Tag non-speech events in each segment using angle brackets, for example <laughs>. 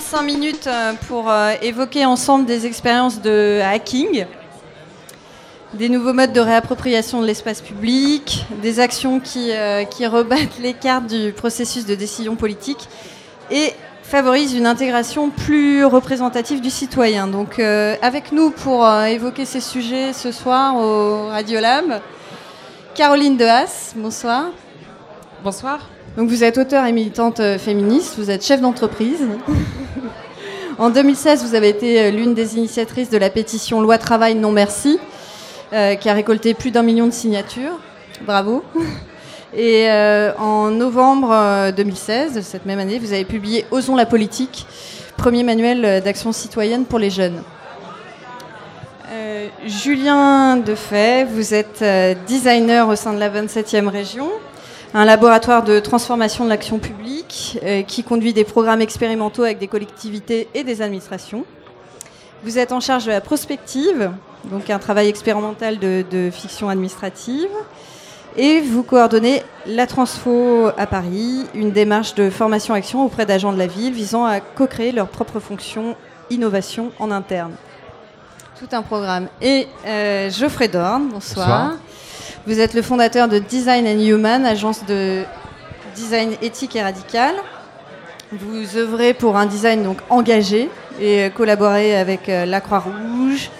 45 minutes euh, pour euh, évoquer ensemble des expériences de hacking, des nouveaux modes de réappropriation de l'espace public, des actions qui, euh, qui rebattent <laughs> les cartes du processus de décision politique et favorisent une intégration plus représentative du citoyen. Donc avec nous pour évoquer ces sujets ce soir au Radiolab, Caroline Dehas, bonsoir. Bonsoir. Donc vous êtes auteur et militante euh, féministe, vous êtes chef d'entreprise. <laughs> en 2016, vous avez été euh, l'une des initiatrices de la pétition Loi Travail non merci, euh, qui a récolté plus d'un million de signatures. Bravo. <laughs> Et en novembre 2016, de cette même année, vous avez publié Osons la politique, premier manuel d'action citoyenne pour les jeunes. Julien Defay, vous êtes designer au sein de la 27e région un laboratoire de transformation de l'action publique euh, qui conduit des programmes expérimentaux avec des collectivités et des administrations. Vous êtes en charge de la prospective, donc un travail expérimental de, fiction administrative. Et vous coordonnez la Transfo à Paris, une démarche de formation-action auprès d'agents de la ville visant à co-créer leurs propres fonctions innovation en interne. Tout un programme. Et euh, Geoffrey Dorn, bonsoir. Vous êtes le fondateur de Design and Human, agence de design éthique et radical. Vous œuvrez pour un design donc engagé et collaborez avec euh, la Croix-Rouge,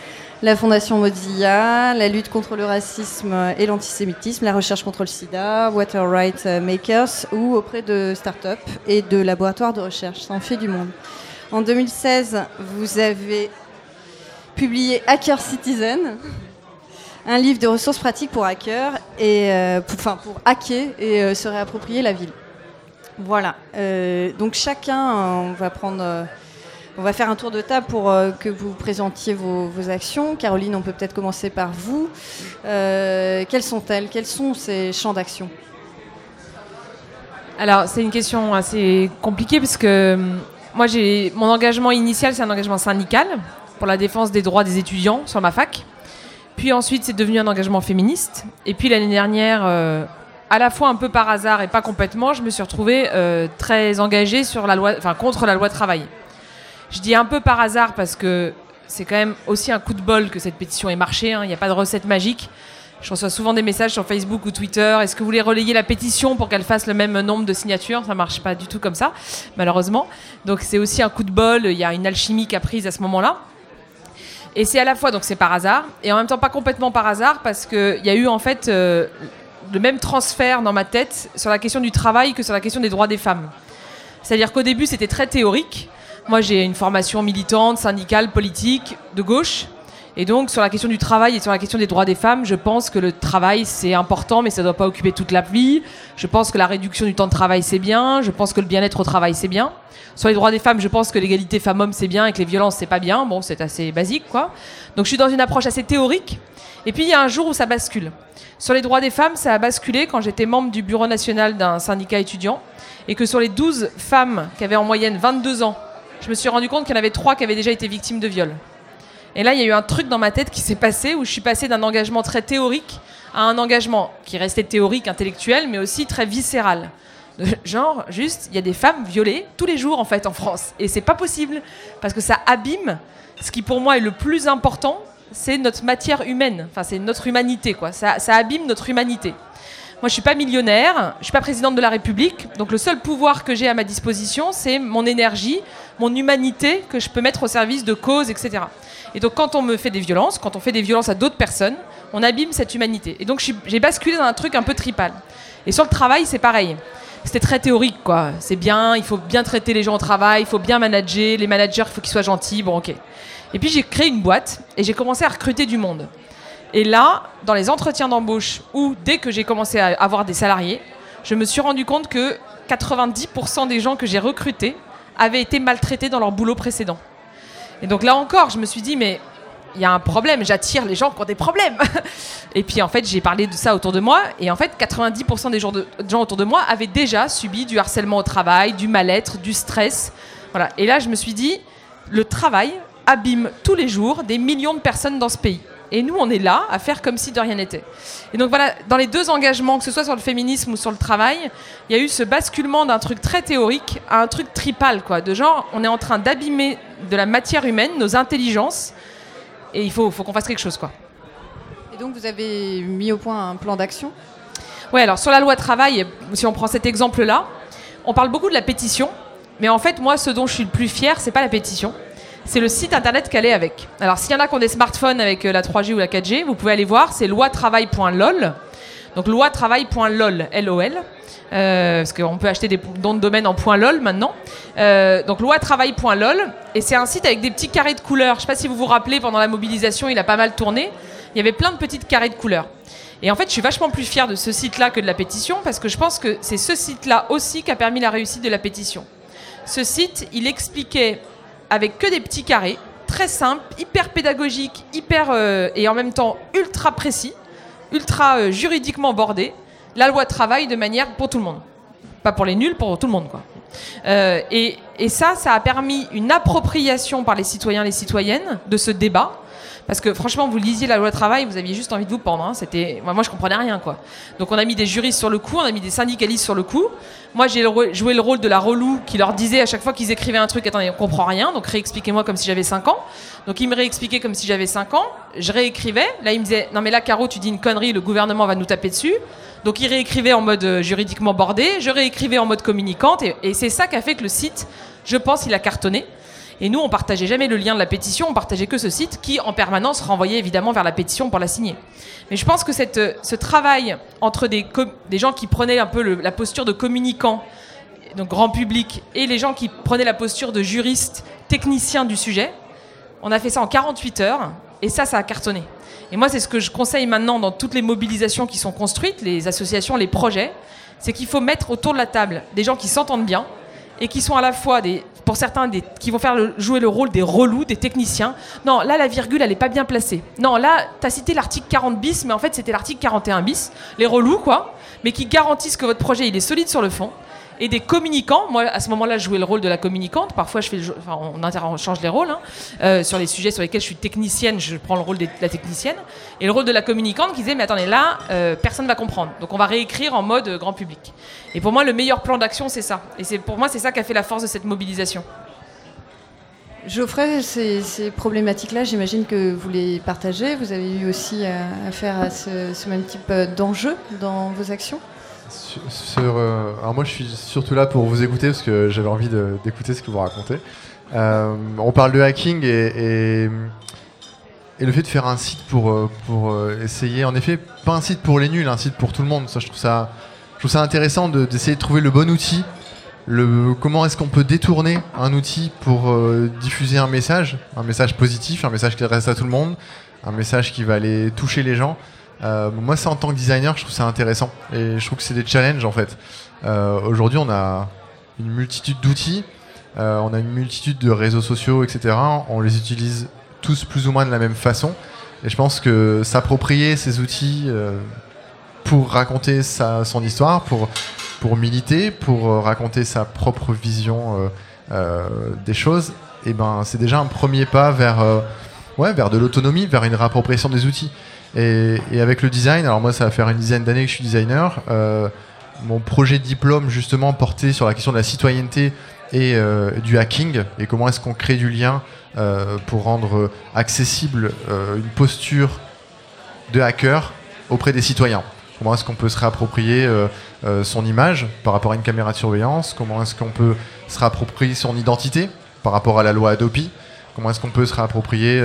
la Fondation Mozilla, la lutte contre le racisme et l'antisémitisme, la recherche contre le sida, Water Rights Makers ou auprès de start-up et de laboratoires de recherche. Ça en fait du monde. En 2016, vous avez publié Hacker Citizen, un livre de ressources pratiques pour hackers et euh, pour, hacker et euh, se réapproprier la ville. Voilà. Euh, donc chacun, on va prendre, on va faire un tour de table pour que vous présentiez vos, actions. Caroline, on peut peut-être commencer par vous. quelles sont-elles? Quels sont ces champs d'action? Alors c'est une question assez compliquée parce que moi j'ai mon engagement initial, c'est un engagement syndical pour la défense des droits des étudiants sur ma fac. Puis ensuite, c'est devenu un engagement féministe. Et puis l'année dernière, euh, à la fois un peu par hasard et pas complètement, je me suis retrouvée euh, très engagée sur la loi, enfin, contre la loi travail. Je dis un peu par hasard parce que c'est quand même aussi un coup de bol que cette pétition ait marché. Hein. Il n'y a pas de recette magique. Je reçois souvent des messages sur Facebook ou Twitter. Est-ce que vous voulez relayer la pétition pour qu'elle fasse le même nombre de signatures? Ça marche pas du tout comme ça, malheureusement. Donc c'est aussi un coup de bol. Il y a une alchimie qui a prise à ce moment-là. Et c'est à la fois, donc c'est par hasard, et en même temps pas complètement par hasard, parce qu'il y a eu en fait euh, le même transfert dans ma tête sur la question du travail que sur la question des droits des femmes. C'est-à-dire qu'au début c'était très théorique. Moi j'ai une formation militante, syndicale, politique, de gauche. Et donc, sur la question du travail et sur la question des droits des femmes, je pense que le travail, c'est important, mais ça ne doit pas occuper toute la vie. Je pense que la réduction du temps de travail, c'est bien. Je pense que le bien-être au travail, c'est bien. Sur les droits des femmes, je pense que l'égalité femmes-hommes, c'est bien et que les violences, c'est pas bien. Bon, c'est assez basique, quoi. Donc, je suis dans une approche assez théorique. Et puis, il y a un jour où ça bascule. Sur les droits des femmes, ça a basculé quand j'étais membre du bureau national d'un syndicat étudiant et que sur les 12 femmes qui avaient en moyenne 22 ans, je me suis rendu compte qu'il y en avait 3 qui avaient déjà été victimes de viol. Et là, il y a eu un truc dans ma tête qui s'est passé où je suis passée d'un engagement très théorique à un engagement qui restait théorique, intellectuel, mais aussi très viscéral. Genre, juste, il y a des femmes violées tous les jours en fait en France. Et c'est pas possible parce que ça abîme ce qui pour moi est le plus important, c'est notre matière humaine. Enfin, c'est notre humanité, quoi. Ça, ça abîme notre humanité. Moi, je suis pas millionnaire, je suis pas présidente de la République, donc le seul pouvoir que j'ai à ma disposition, c'est mon énergie, mon humanité que je peux mettre au service de causes, etc. Et donc quand on me fait des violences, quand on fait des violences à d'autres personnes, on abîme cette humanité. Et donc j'ai basculé dans un truc un peu tripal. Et sur le travail, c'est pareil. C'était très théorique, quoi. C'est bien, il faut bien traiter les gens au travail, il faut bien manager, les managers, il faut qu'ils soient gentils, bon ok. Et puis j'ai créé une boîte et j'ai commencé à recruter du monde. Et là, dans les entretiens d'embauche, ou dès que j'ai commencé à avoir des salariés, je me suis rendu compte que 90% des gens que j'ai recrutés avaient été maltraités dans leur boulot précédent. Et donc là encore, je me suis dit, mais il y a un problème, j'attire les gens qui ont des problèmes. <laughs> et puis en fait, j'ai parlé de ça autour de moi, et en fait, 90% des gens, autour de moi avaient déjà subi du harcèlement au travail, du mal-être, du stress. Voilà. Et là, je me suis dit, le travail abîme tous les jours des millions de personnes dans ce pays. Et nous, on est là à faire comme si de rien n'était. Et donc voilà, dans les deux engagements, que ce soit sur le féminisme ou sur le travail, il y a eu ce basculement d'un truc très théorique à un truc tripal, quoi. De genre, on est en train d'abîmer de la matière humaine, nos intelligences, et il faut, faut qu'on fasse quelque chose, quoi. Et donc vous avez mis au point un plan d'action? Ouais, alors sur la loi travail, si on prend cet exemple-là, on parle beaucoup de la pétition, mais en fait, moi, ce dont je suis le plus fier, c'est pas la pétition, c'est le site internet qu'elle est avec. Alors, s'il y en a qui ont des smartphones avec euh, la 3G ou la 4G, vous pouvez aller voir, c'est loitravail.lol. Donc, loitravail.lol, L-O-L. Euh, parce qu'on peut acheter des dons de domaine en .lol maintenant. Euh, donc loitravail.lol et c'est un site avec des petits carrés de couleurs. Je sais pas si vous vous rappelez pendant la mobilisation, il a pas mal tourné. Il y avait plein de petites carrés de couleurs. Et en fait, je suis vachement plus fier de ce site-là que de la pétition parce que je pense que c'est ce site-là aussi qui a permis la réussite de la pétition. Ce site, il expliquait avec que des petits carrés, très simples, hyper pédagogiques, hyper euh, et en même temps ultra précis, ultra euh, juridiquement bordés, la loi travail de manière pour tout le monde. Pas pour les nuls, pour tout le monde. Quoi. Euh, et, et ça, ça a permis une appropriation par les citoyens les citoyennes de ce débat parce que franchement, vous lisiez la loi travail, vous aviez juste envie de vous pendre. Hein. C'était, moi, je comprenais rien, quoi. Donc on a mis des juristes sur le coup, on a mis des syndicalistes sur le coup. Moi, j'ai joué le rôle de la relou qui leur disait à chaque fois qu'ils écrivaient un truc, attendez, on comprend rien, donc réexpliquez-moi comme si j'avais 5 ans. Donc ils me réexpliquaient comme si j'avais 5 ans. Je réécrivais. Là, ils me disaient, non mais là, Caro, tu dis une connerie, le gouvernement va nous taper dessus. Donc ils réécrivaient en mode euh, juridiquement bordé, je réécrivais en mode communicante, et, et c'est ça qui a fait que le site, je pense, il a cartonné. Et nous, on partageait jamais le lien de la pétition, on partageait que ce site qui, en permanence, renvoyait évidemment vers la pétition pour la signer. Mais je pense que euh, ce travail entre des, des gens qui prenaient un peu la posture de communicants, donc grand public, et les gens qui prenaient la posture de juristes, techniciens du sujet, on a fait ça en 48 heures, et ça, ça a cartonné. Et moi, c'est ce que je conseille maintenant dans toutes les mobilisations qui sont construites, les associations, les projets, c'est qu'il faut mettre autour de la table des gens qui s'entendent bien, et qui sont à la fois des, pour certains, des, qui vont faire jouer le rôle des relous, des techniciens. Non, là, la virgule, elle n'est pas bien placée. Non, là, tu as cité l'article 40 bis, mais en fait, c'était l'article 41 bis. Les relous, quoi, mais qui garantissent que votre projet, il est solide sur le fond et des communicants. Moi, à ce moment-là, je jouais le rôle de la communicante. Parfois, je fais, enfin, on, change les rôles. Hein. Euh, sur les sujets sur lesquels je suis technicienne, je prends le rôle de la technicienne. Et le rôle de la communicante qui disait, mais attendez, là, euh, personne ne va comprendre. Donc, on va réécrire en mode grand public. Et pour moi, le meilleur plan d'action, c'est ça. Et pour moi, c'est ça qui a fait la force de cette mobilisation. Geoffrey, ces, problématiques-là, j'imagine que vous les partagez. Vous avez eu aussi affaire à ce, ce même type d'enjeux dans vos actions? Euh, alors moi je suis surtout là pour vous écouter parce que j'avais envie d'écouter ce que vous racontez. Euh, on parle de hacking et, le fait de faire un site pour, euh, essayer, en effet, pas un site pour les nuls, un site pour tout le monde. Ça, je trouve ça, intéressant d'essayer de, trouver le bon outil. Comment est-ce qu'on peut détourner un outil pour diffuser un message, un message positif, un message qui adresse à tout le monde, un message qui va aller toucher les gens. Euh, moi, c'est en tant que designer, je trouve ça intéressant. Et je trouve que c'est des challenges en fait. Euh, aujourd'hui, on a une multitude d'outils, euh, on a une multitude de réseaux sociaux, etc. On les utilise tous plus ou moins de la même façon. Et je pense que s'approprier ces outils pour raconter sa, son histoire, pour, pour militer, pour raconter sa propre vision des choses, eh ben, c'est déjà un premier pas vers, ouais, vers de l'autonomie, vers une réappropriation des outils. Et, avec le design, alors moi ça va faire une dizaine d'années que je suis designer. Euh, mon projet de diplôme justement portait sur la question de la citoyenneté et euh, du hacking et comment est-ce qu'on crée du lien euh, pour rendre accessible une posture de hacker auprès des citoyens. Comment est-ce qu'on peut se réapproprier son image par rapport à une caméra de surveillance? Comment est-ce qu'on peut se réapproprier son identité par rapport à la loi Adopi? Comment est-ce qu'on peut se réapproprier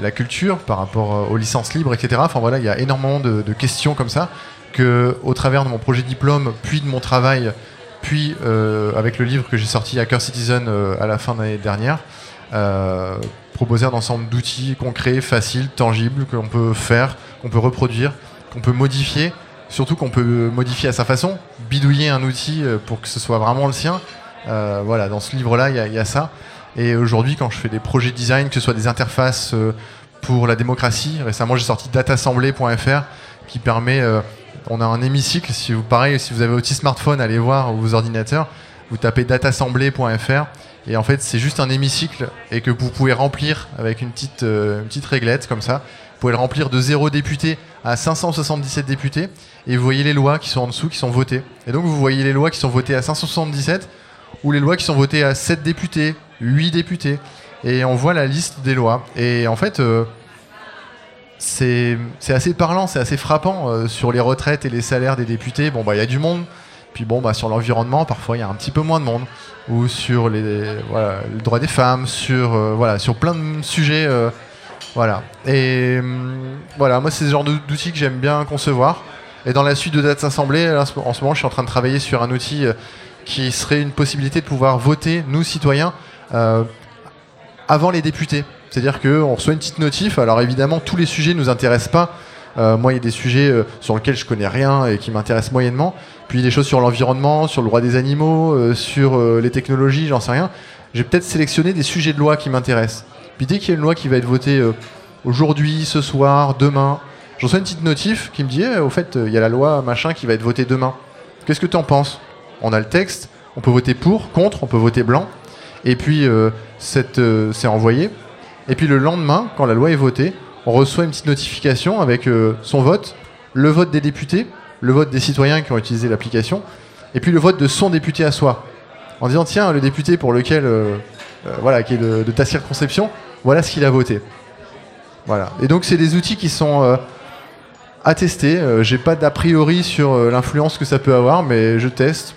la culture, par rapport euh, aux licences libres, etc. Enfin voilà, il y a énormément de, questions comme ça que, au travers de mon projet diplôme, puis de mon travail, puis euh, avec le livre que j'ai sorti Hacker Citizen euh, à la fin de l'année dernière, proposer un ensemble d'outils concrets, faciles, tangibles, qu'on peut faire, qu'on peut reproduire, qu'on peut modifier, surtout qu'on peut modifier à sa façon, bidouiller un outil pour que ce soit vraiment le sien. voilà, dans ce livre-là, il y, a ça. Et aujourd'hui, quand je fais des projets de design, que ce soit des interfaces euh, pour la démocratie, récemment j'ai sorti datassemblée.fr qui permet, euh, on a un hémicycle, si vous, pareil, si vous avez votre smartphone, allez voir, vos ordinateurs, vous tapez datassemblée.fr et en fait c'est juste un hémicycle et que vous pouvez remplir avec une petite, euh, une petite réglette comme ça Vous pouvez le remplir de 0 députés à 577 députés et vous voyez les lois qui sont en dessous qui sont votées. Et donc vous voyez les lois qui sont votées à 577 ou les lois qui sont votées à 7 députés, 8 députés. Et on voit la liste des lois. Et en fait, euh, c'est assez parlant, c'est assez frappant euh, sur les retraites et les salaires des députés. Bon, bah, il y a du monde. Puis bon, bah, sur l'environnement, parfois, il y a un petit peu moins de monde. Ou sur les, voilà, le droit des femmes, sur, euh, voilà, sur plein de sujets. voilà. Et hum, voilà, moi, c'est ce genre d'outil que j'aime bien concevoir. Et dans la suite de Dates Assemblées, là, en ce en ce moment, je suis en train de travailler sur un outil qui serait une possibilité de pouvoir voter, nous, citoyens, avant les députés. C'est-à-dire qu'on reçoit une petite notif. Alors évidemment, tous les sujets ne nous intéressent pas. Euh, moi, il y a des sujets euh, sur lesquels je connais rien et qui m'intéressent moyennement. Puis des choses sur l'environnement, sur le droit des animaux, euh, sur euh, les technologies, j'en sais rien. J'ai peut-être sélectionné des sujets de loi qui m'intéressent. Puis dès qu'il y a une loi qui va être votée euh, aujourd'hui, ce soir, demain, je reçois une petite notif qui me dit Eh, au fait, euh, il y a la loi machin qui va être votée demain. Qu'est-ce que tu en penses? On a le texte, on peut voter pour, contre, on peut voter blanc. Et puis, euh, euh, c'est envoyé. Et puis le lendemain, quand la loi est votée, on reçoit une petite notification avec euh, son vote, le vote des députés, le vote des citoyens qui ont utilisé l'application, et puis le vote de son député à soi. En disant, tiens, le député pour lequel, voilà, qui est de, ta circonscription, voilà ce qu'il a voté. Voilà. Et donc, c'est des outils qui sont à tester. J'ai pas d'a priori sur l'influence que ça peut avoir, mais je teste,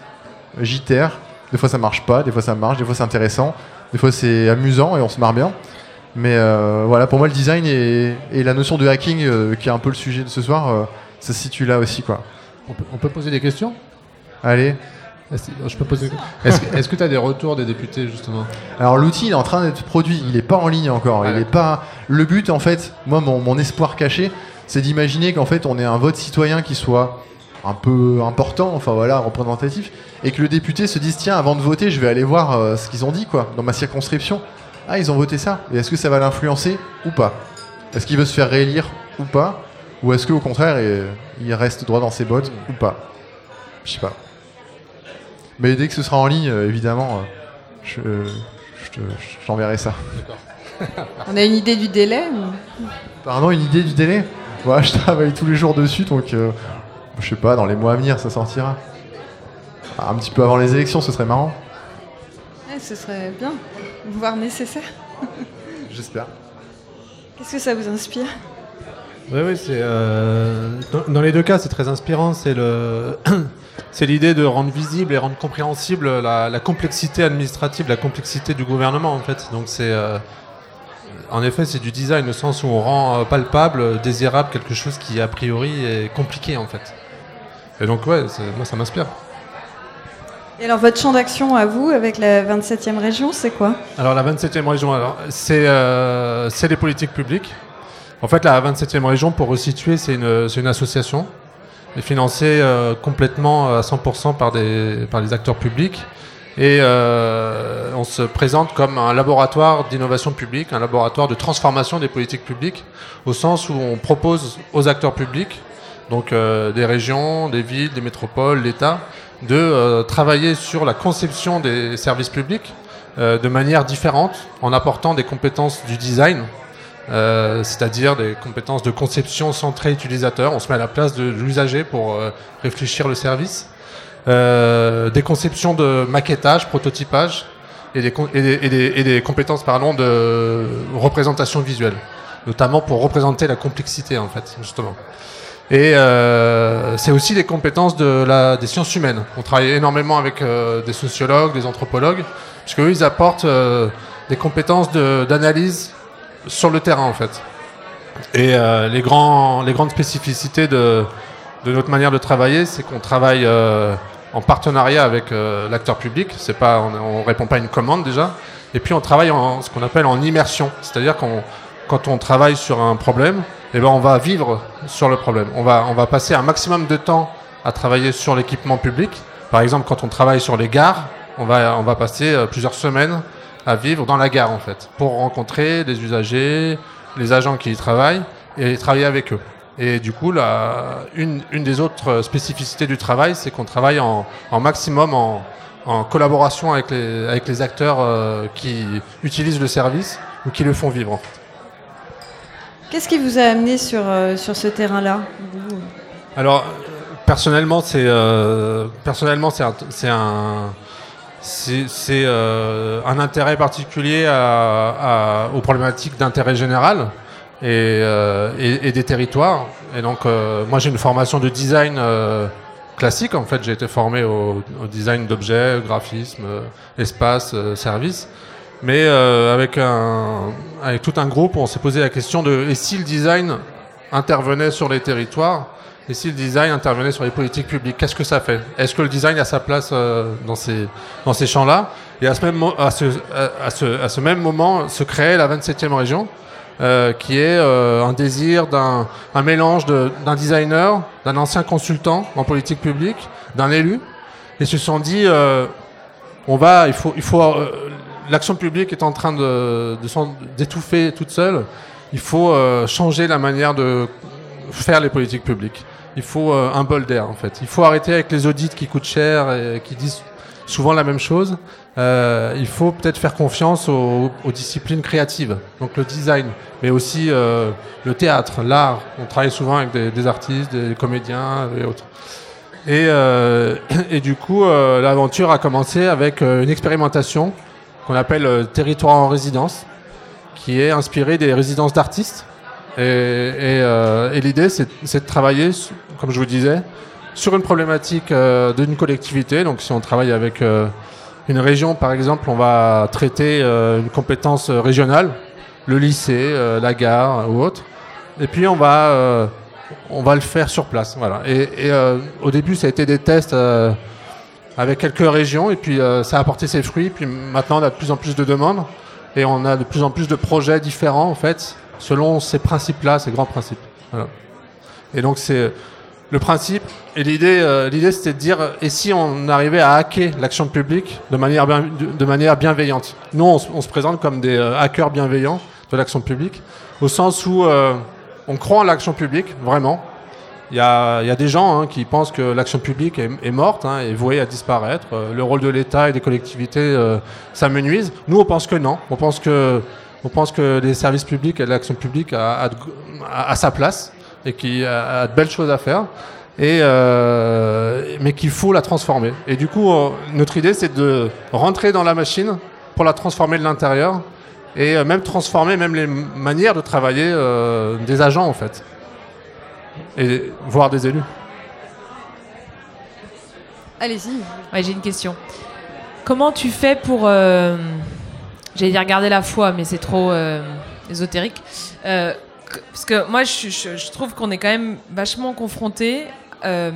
j'itère. Des fois, ça marche pas, des fois, ça marche, des fois, c'est intéressant, des fois, c'est amusant et on se marre bien. Mais euh, voilà, pour moi, le design et, et la notion de hacking, euh, qui est un peu le sujet de ce soir, euh, ça se situe là aussi, quoi. On peut, on peut poser des questions? Allez. Est-ce je peux poser Est-ce que- tu as des retours des députés, justement? Alors l'outil il est en train d'être produit, il n'est pas en ligne encore. Ah il ouais. est pas. Le but en fait, moi mon, mon espoir caché, c'est d'imaginer qu'en fait on ait un vote citoyen qui soit un peu important, enfin voilà, représentatif, et que le député se dise tiens avant de voter je vais aller voir euh, ce qu'ils ont dit quoi dans ma circonscription. Ah ils ont voté ça. Et est-ce que ça va l'influencer ou pas? Est-ce qu'il veut se faire réélire ou pas? Ou est-ce qu'au contraire il, il reste droit dans ses bottes ou pas? Je sais pas. Mais dès que ce sera en ligne, euh, évidemment, euh, je, te- ça. On a une idée du délai ou- Pardon, une idée du délai? Ouais, je travaille tous les jours dessus, donc euh, je sais pas, dans les mois à venir, ça sortira. Ah, Un petit peu avant les élections, ce serait marrant. Ouais, Ce serait bien, voire nécessaire. <laughs> J'espère. Qu'est-ce que ça vous inspire? Oui, oui, c'est euh, dans, dans les deux cas, c'est très inspirant. C'est le, <clears throat> c'est l'idée de rendre visible et rendre compréhensible la, la complexité administrative, la complexité du gouvernement, en fait. Donc c'est, euh, en effet, c'est du design au sens où on rend euh, palpable, désirable quelque chose qui a priori est compliqué, en fait. Et donc ouais, moi ça m'inspire. Et alors votre champ d'action à vous, avec la 27e région, c'est quoi? Alors la 27e région, alors, c'est euh, c'est les politiques publiques. En fait, la 27e région, pour resituer, c'est une, c'est une association est financée euh, complètement à 100% par, des, par les acteurs publics. Et euh, on se présente comme un laboratoire d'innovation publique, un laboratoire de transformation des politiques publiques, au sens où on propose aux acteurs publics, donc euh, des régions, des villes, des métropoles, l'État, de euh, travailler sur la conception des services publics euh, de manière différente, en apportant des compétences du design, c'est-à-dire des compétences de conception centrée utilisateur. On se met à la place de l'usager pour réfléchir le service. Des conceptions de maquettage, prototypage et des, et des, et compétences pardon, de représentation visuelle, notamment pour représenter la complexité en fait, justement. Et euh, c'est aussi des compétences de la, des sciences humaines. On travaille énormément avec euh, des sociologues, des anthropologues, puisque eux, ils apportent euh, des compétences de- d'analyse sur le terrain en fait. Et euh, les, grands, les grandes spécificités de, de notre manière de travailler, c'est qu'on travaille euh, en partenariat avec euh, l'acteur public. C'est pas, on, on répond pas à une commande déjà. Et puis on travaille en ce qu'on appelle en immersion, c'est-à-dire qu'on quand on travaille sur un problème, eh ben on va vivre sur le problème. On va, on va passer un maximum de temps à travailler sur l'équipement public. Par exemple, quand on travaille sur les gares, on va, on va passer euh, plusieurs semaines à vivre dans la gare en fait, pour rencontrer les usagers, les agents qui y travaillent et travailler avec eux. Et du coup, la, une, une des autres spécificités du travail, c'est qu'on travaille en, en maximum en, en collaboration avec les, avec les acteurs euh, qui utilisent le service ou qui le font vivre. Qu'est-ce qui vous a amené sur, euh, sur ce terrain-là? Alors, personnellement, c'est euh, personnellement c'est un, c'est euh, intérêt particulier aux problématiques d'intérêt général et, et- des territoires. Et donc, moi, j'ai une formation de design classique. En fait, j'ai été formé au, au design d'objets, graphisme, espace, service. Mais euh, avec, un, avec tout un groupe, on s'est posé la question de et si le design intervenait sur les territoires? Et si le design intervenait sur les politiques publiques, qu'est-ce que ça fait? Est-ce que le design a sa place euh, dans ces, dans ces champs-là? Et à ce, même, à, ce, à, ce, à ce même moment se créait la 27e région, euh, qui est euh, un désir d'un un mélange de- d'un designer, d'un ancien consultant en politique publique, d'un élu, et se sont dit, euh, on va, il faut, il faut, euh, l'action publique est en train de, d'étouffer toute seule. Il faut euh, changer la manière de faire les politiques publiques. Il faut euh, un bol d'air en fait. Il faut arrêter avec les audits qui coûtent cher et qui disent souvent la même chose. Euh, il faut peut-être faire confiance aux, aux disciplines créatives, donc le design, mais aussi euh, le théâtre, l'art. On travaille souvent avec des, des artistes, des comédiens et autres. Et, euh, <coughs> et du coup, euh, l'aventure a commencé avec euh, une expérimentation qu'on appelle euh, territoire en résidence, qui est inspirée des résidences d'artistes. Et, euh, l'idée, c'est de travailler, comme je vous disais, sur une problématique euh, d'une collectivité. Donc, si on travaille avec une région, par exemple, on va traiter une compétence régionale, le lycée, la gare ou autre. Et puis, on va, on va le faire sur place. Voilà. Et, au début, ça a été des tests avec quelques régions, et puis euh, ça a apporté ses fruits. Puis maintenant, on a de plus en plus de demandes, et on a de plus en plus de projets différents, en fait, selon ces principes-là, ces grands principes. Voilà. Et donc, c'est le principe. Et l'idée, euh, l'idée, c'était de dire, et si on arrivait à hacker l'action publique de manière, de, manière bienveillante? Nous, on, se- présente comme des euh, hackers bienveillants de l'action publique, au sens où euh, on croit en l'action publique, vraiment. Il y a, y a des gens hein, qui pensent que l'action publique est, morte, hein, est vouée à disparaître. Euh, le rôle de l'État et des collectivités, euh, ça menuise. Nous, on pense que non. On pense que, on pense que les services publics et l'action publique a, a, a- sa place et qui a, a de belles choses à faire. Et euh, mais qu'il faut la transformer. Et du coup, notre idée, c'est de rentrer dans la machine pour la transformer de l'intérieur et euh, même transformer même les manières de travailler euh, des agents en fait et voire des élus. Allez-y. Ouais, j'ai une question. Comment tu fais pour. euh, J'allais dire garder la foi, mais c'est trop euh, ésotérique. Euh, parce que moi, je, je- je trouve qu'on est quand même vachement confronté euh,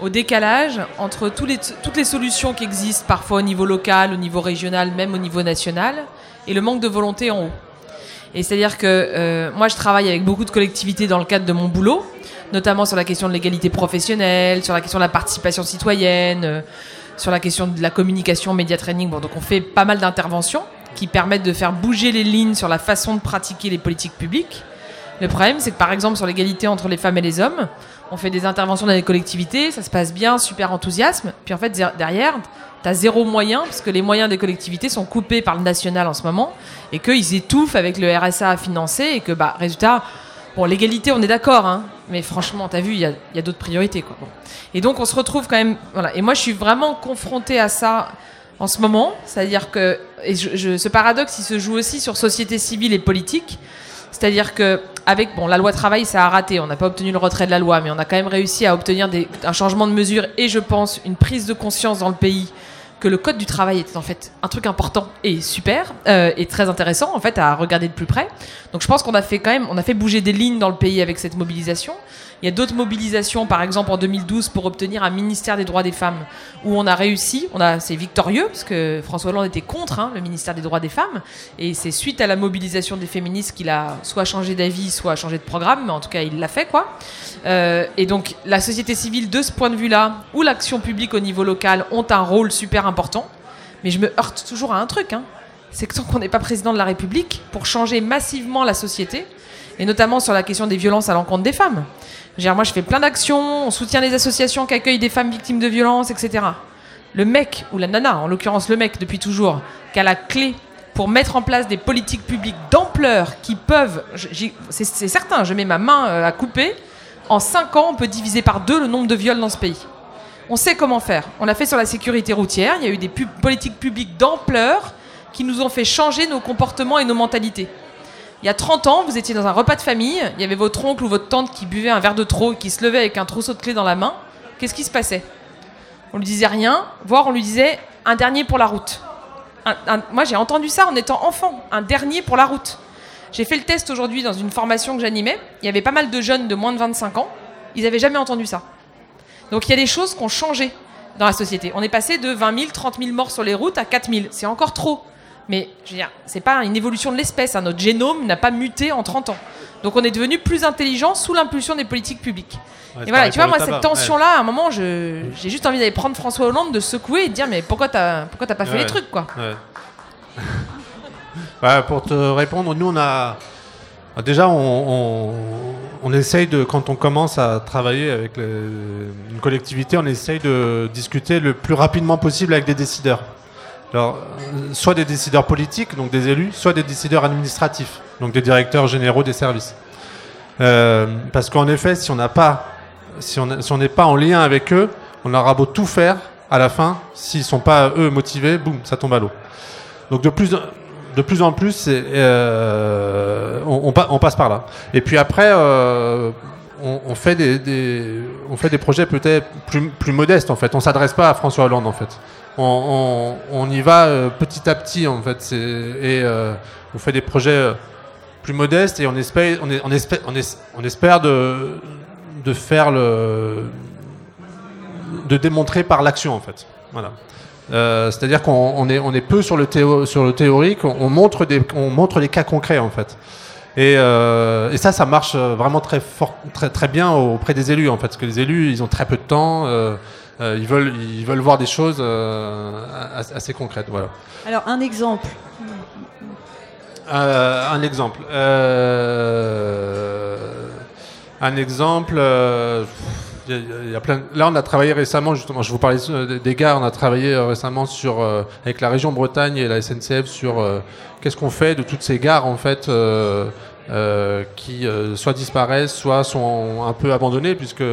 au décalage entre tous les, toutes les solutions qui existent, parfois au niveau local, au niveau régional, même au niveau national, et le manque de volonté en haut. Et c'est-à-dire que euh, moi, je travaille avec beaucoup de collectivités dans le cadre de mon boulot, notamment sur la question de l'égalité professionnelle, sur la question de la participation citoyenne, euh, sur la question de la communication, média training. Bon, donc on fait pas mal d'interventions qui permettent de faire bouger les lignes sur la façon de pratiquer les politiques publiques. Le problème, c'est que par exemple sur l'égalité entre les femmes et les hommes, on fait des interventions dans les collectivités, ça se passe bien, super enthousiasme. Puis en fait, derrière, tu as zéro moyen, parce que les moyens des collectivités sont coupés par le national en ce moment, et qu'ils étouffent avec le RSA à financer, et que, bah, résultat, bon, l'égalité, on est d'accord, hein, mais franchement, tu as vu, il y a, d'autres priorités. Quoi. Et donc, on se retrouve quand même. Et moi, je suis vraiment confrontée à ça en ce moment, c'est-à-dire que et ce paradoxe, il se joue aussi sur société civile et politique. C'est-à-dire que avec bon la loi travail, ça a raté. On n'a pas obtenu le retrait de la loi, mais on a quand même réussi à obtenir un changement de mesure et je pense une prise de conscience dans le pays que le code du travail était en fait un truc important et super euh, et très intéressant en fait à regarder de plus près. Donc je pense qu'on a fait quand même on a fait bouger des lignes dans le pays avec cette mobilisation. Il y a d'autres mobilisations, par exemple en 2012 pour obtenir un ministère des droits des femmes où on a réussi. On a c'est victorieux parce que François Hollande était contre hein, le ministère des droits des femmes et c'est suite à la mobilisation des féministes qu'il a soit changé d'avis, soit changé de programme, mais en tout cas il l'a fait quoi. Euh, et donc la société civile de ce point de vue-là, ou l'action publique au niveau local ont un rôle super important. Mais je me heurte toujours à un truc, hein. c'est que tant qu'on n'est pas président de la République, pour changer massivement la société, et notamment sur la question des violences à l'encontre des femmes. Dire, moi je fais plein d'actions, on soutient les associations qui accueillent des femmes victimes de violences, etc. Le mec, ou la nana, en l'occurrence le mec depuis toujours, qui a la clé pour mettre en place des politiques publiques d'ampleur qui peuvent, c'est certain, je mets ma main euh, à couper, en 5 ans, on peut diviser par deux le nombre de viols dans ce pays. On sait comment faire. On l'a fait sur la sécurité routière, il y a eu des politiques publiques d'ampleur qui nous ont fait changer nos comportements et nos mentalités. Il y a 30 ans, vous étiez dans un repas de famille, il y avait votre oncle ou votre tante qui buvait un verre de trop et qui se levait avec un trousseau de clés dans la main. Qu'est-ce qui se passait? On lui disait rien, voire on lui disait un dernier pour la route. moi j'ai entendu ça en étant enfant, un dernier pour la route. J'ai fait le test aujourd'hui dans une formation que j'animais. Il y avait pas mal de jeunes de moins de 25 ans. Ils n'avaient jamais entendu ça. Donc il y a des choses qui ont changé dans la société. On est passé de 20 000, 30 000 morts sur les routes à 4 000. C'est encore trop. Mais je veux dire, c'est pas une évolution de l'espèce. Hein. Notre génome n'a pas muté en 30 ans. Donc on est devenu plus intelligent sous l'impulsion des politiques publiques. et voilà, tu vois, moi, cette tension-là, à un moment, j'ai juste envie d'aller prendre François Hollande, de secouer et de dire, mais pourquoi t'as pourquoi pas fait les trucs, quoi? <laughs> Bah, Pour te répondre, nous, on a. Déjà, on, on, essaye de, quand on commence à travailler avec une collectivité, on essaye de discuter le plus rapidement possible avec des décideurs. Alors, soit des décideurs politiques, donc des élus, soit des décideurs administratifs, donc des directeurs généraux des services. Euh, parce qu'en effet, si on n'est pas en lien avec eux, on aura beau tout faire, à la fin, s'ils sont pas eux motivés, boum, ça tombe à l'eau. Donc de plus, en plus, euh, on, passe par là. Et puis après, euh, on, fait des, projets peut-être plus, plus modestes en fait. On s'adresse pas à François Hollande en fait on, y va euh, petit à petit en fait. Et euh, on fait des projets euh, plus modestes et on espère, on, espère, on, espère de, de faire le, de démontrer par l'action en fait. Voilà. C'est-à-dire qu'on est, on est peu sur le, théorique, on montre, des, on montre les cas concrets en fait. Et, et, ça, ça marche vraiment très, fort, très, très bien auprès des élus en fait, parce que les élus, ils ont très peu de temps. Euh, ils, veulent, ils veulent voir des choses euh, assez concrètes. Voilà. Alors, un exemple euh, Un exemple. un exemple. Il y a plein... Là, on a travaillé récemment, justement, je vous parlais des gares, on a travaillé récemment sur, avec la région Bretagne et la SNCF sur qu'est-ce qu'on fait de toutes ces gares, en fait, euh, qui euh, soit disparaissent, soit sont un peu abandonnés, puisque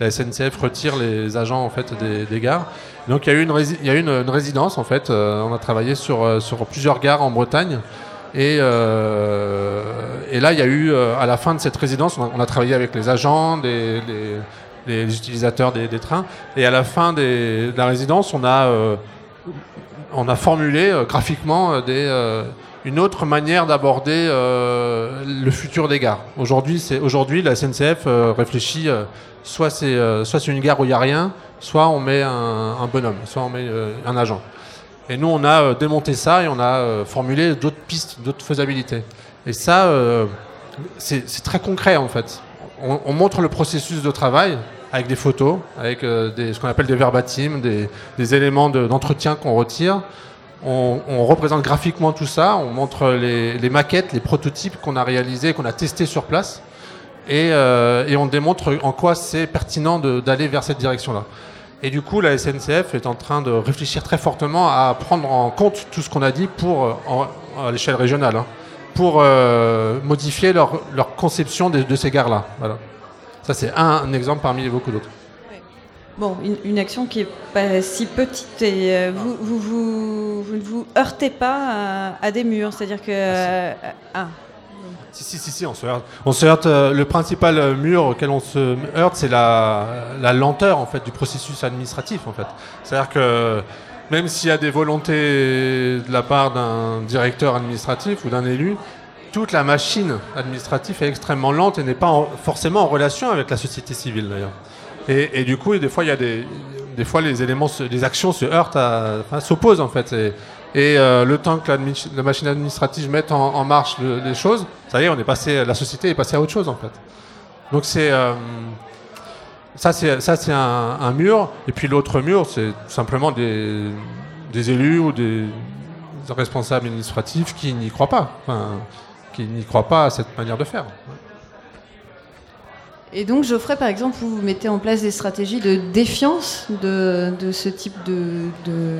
la SNCF retire les agents en fait des, gares. Donc il y a eu une, il y a une, une, résidence en fait. Euh, on a travaillé sur, sur plusieurs gares en Bretagne. Et, et là, il y a eu, à la fin de cette résidence, on a, travaillé avec les agents, des, les, les, utilisateurs des, des, trains. Et à la fin de la résidence, on a, on a formulé graphiquement des une autre manière d'aborder euh, le futur des gares. Aujourd'hui, c'est aujourd'hui la SNCF euh, réfléchit euh, soit c'est soit c'est une gare où il n'y a rien, soit on met un, bonhomme, soit on met un agent. Et nous, on a démonté ça et on a formulé d'autres pistes, d'autres faisabilités. Et ça, c'est très concret en fait. On, montre le processus de travail avec des photos, avec des, ce qu'on appelle des verbatims, des, des éléments d'entretien qu'on retire. On, représente graphiquement tout ça, on montre les, maquettes, les prototypes qu'on a réalisés, qu'on a testés sur place, euh, et, on démontre en quoi c'est pertinent d'aller vers cette direction-là. Et du coup, la SNCF est en train de réfléchir très fortement à prendre en compte tout ce qu'on a dit pour, euh, à l'échelle régionale, hein, pour euh, modifier leur, conception de, ces gares-là. Voilà. Ça, c'est un exemple parmi beaucoup d'autres. Bon, une, action qui est pas si petite et euh, vous, vous, vous, vous, ne vous heurtez pas à, des murs, c'est-à-dire que... Ah, si. Euh, ah. Si, si, si, si, on se heurte. On se heurte euh, le principal mur auquel on se heurte, c'est la, la, lenteur en fait, du processus administratif. En fait. C'est-à-dire que même s'il y a des volontés de la part d'un directeur administratif ou d'un élu, toute la machine administrative est extrêmement lente et n'est pas forcément en relation avec la société civile d'ailleurs. Et, du coup, des fois, il y a des, fois les éléments, les actions se heurtent, s'opposent en fait. Et, euh, le temps que la, machine administrative mette en, marche les choses, ça y est, on est passé, la société est passée à autre chose en fait. Donc c'est euh, ça, c'est un, mur. Et puis l'autre mur, c'est simplement des, des, élus ou des responsables administratifs qui n'y croient pas, qui n'y croient pas à cette manière de faire. Et donc, Geoffrey, par exemple, vous mettez en place des stratégies de défiance de, de ce type de, de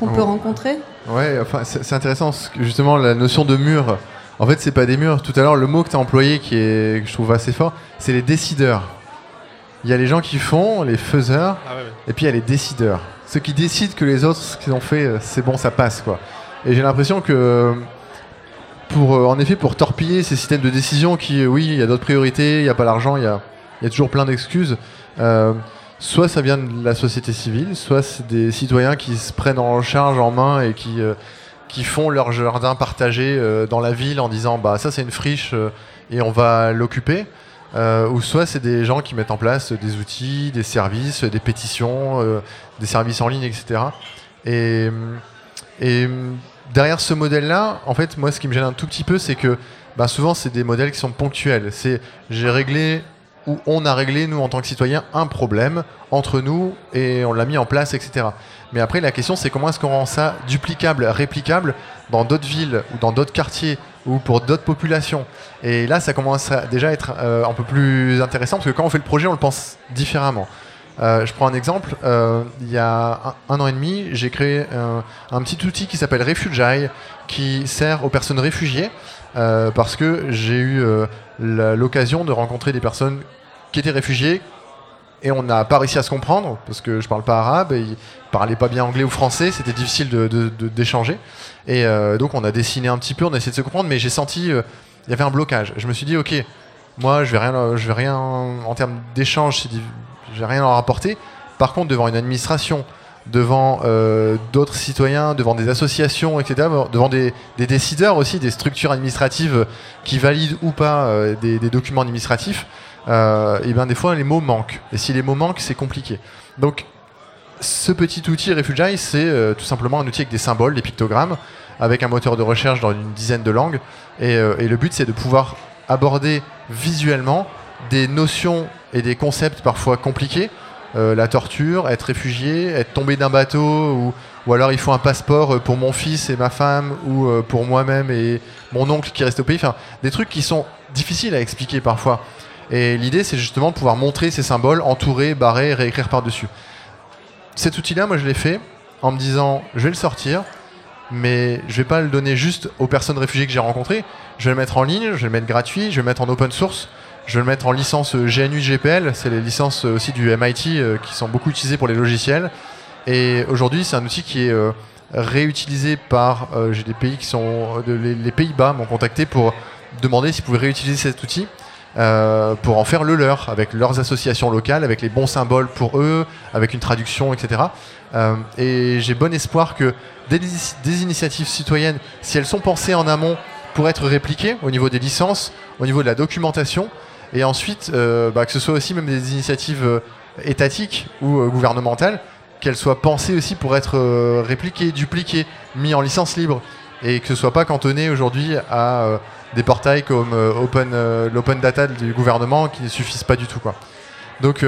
qu'on peut rencontrer? Ouais, enfin, c'est intéressant, justement, la notion de mur. En fait, c'est pas des murs. Tout à l'heure, le mot que tu as employé, qui est, que je trouve assez fort, c'est les décideurs. Il y a les gens qui font, les faiseurs, et puis il y a les décideurs. Ceux qui décident que les autres, ce qu'ils ont fait, euh, c'est bon, ça passe, quoi. Et j'ai l'impression que, euh, en effet, pour torpiller ces systèmes de décision qui, euh, oui, il y a d'autres priorités, il n'y a pas l'argent, il y a, toujours plein d'excuses. euh, soit ça vient de la société civile, soit c'est des citoyens qui se prennent en charge en main et qui, qui font leur jardin partagé dans la ville en disant bah ça c'est une friche et on va l'occuper. Ou soit c'est des gens qui mettent en place des outils, des services, des pétitions, des services en ligne, etc. Et, et derrière ce modèle-là, en fait, moi, ce qui me gêne un tout petit peu, c'est que bah, souvent, c'est des modèles qui sont ponctuels. C'est j'ai réglé ou on a réglé, nous, en tant que citoyens, un problème entre nous et on l'a mis en place, etc. Mais après, la question, c'est comment est-ce qu'on rend ça duplicable, réplicable dans d'autres villes ou dans d'autres quartiers ou pour d'autres populations. Et là, ça commence à déjà être euh, un peu plus intéressant parce que quand on fait le projet, on le pense différemment. Euh, je prends un exemple. Euh, il y a un, an et demi, j'ai créé un, un petit outil qui s'appelle Refugee, qui sert aux personnes réfugiées euh, parce que j'ai eu euh, l'occasion de rencontrer des personnes qui étaient réfugiées et on n'a pas réussi à se comprendre parce que je parle pas arabe et ils parlaient pas bien anglais ou français, c'était difficile de- de- d'échanger. et euh, donc on a dessiné un petit peu, on a essayé de se comprendre, mais j'ai senti euh, il y avait un blocage. Je me suis dit ok, moi je vais rien, vais rien en termes d'échange, c'est vais rien leur apporter. Par contre, devant une administration, devant euh, d'autres citoyens, devant des associations, etc., devant des, décideurs aussi, des structures administratives qui valident ou pas euh, des, documents administratifs, euh, et bien des fois les mots manquent. Et si les mots manquent, c'est compliqué. Donc ce petit outil Refugee, c'est tout simplement un outil avec des symboles, des pictogrammes, avec un moteur de recherche dans une dizaine de langues. Et, et le but, c'est de pouvoir aborder visuellement des notions et des concepts parfois compliqués. Euh, la torture, être réfugié, être tombé d'un bateau, ou, ou alors il faut un passeport euh, pour mon fils et ma femme, ou euh, pour moi-même et mon oncle qui reste au pays. Enfin, des trucs qui sont difficiles à expliquer parfois. Et l'idée, c'est justement de pouvoir montrer ces symboles, entourer, barrer, réécrire par-dessus. Cet outil-là, moi, je l'ai fait en me disant, je vais le sortir, mais je vais pas le donner juste aux personnes réfugiées que j'ai rencontrées. Je vais le mettre en ligne, je vais le mettre gratuit, je vais le mettre en open source, je vais le mettre en licence GNU GPL, c'est les licences euh, aussi du MIT euh, qui sont beaucoup utilisées pour les logiciels. Et aujourd'hui, c'est un outil qui est euh, réutilisé par. j'ai des pays qui sont. les, Pays-Bas m'ont contacté pour demander s'ils pouvaient réutiliser cet outil. pour en faire le leur, avec leurs associations locales, avec les bons symboles pour eux, avec une traduction, etc. Et j'ai bon espoir que des initiatives citoyennes, si elles sont pensées en amont, pour être répliquées au niveau des licences, au niveau de la documentation, et ensuite euh, bah, que ce soit aussi même des initiatives euh, étatiques ou euh, gouvernementales, qu'elles soient pensées aussi pour être répliquées, dupliquées, mis en licence libre, et que ce soit pas cantonné aujourd'hui à des portails comme Open, l'Open Data du gouvernement qui ne suffisent pas du tout. Donc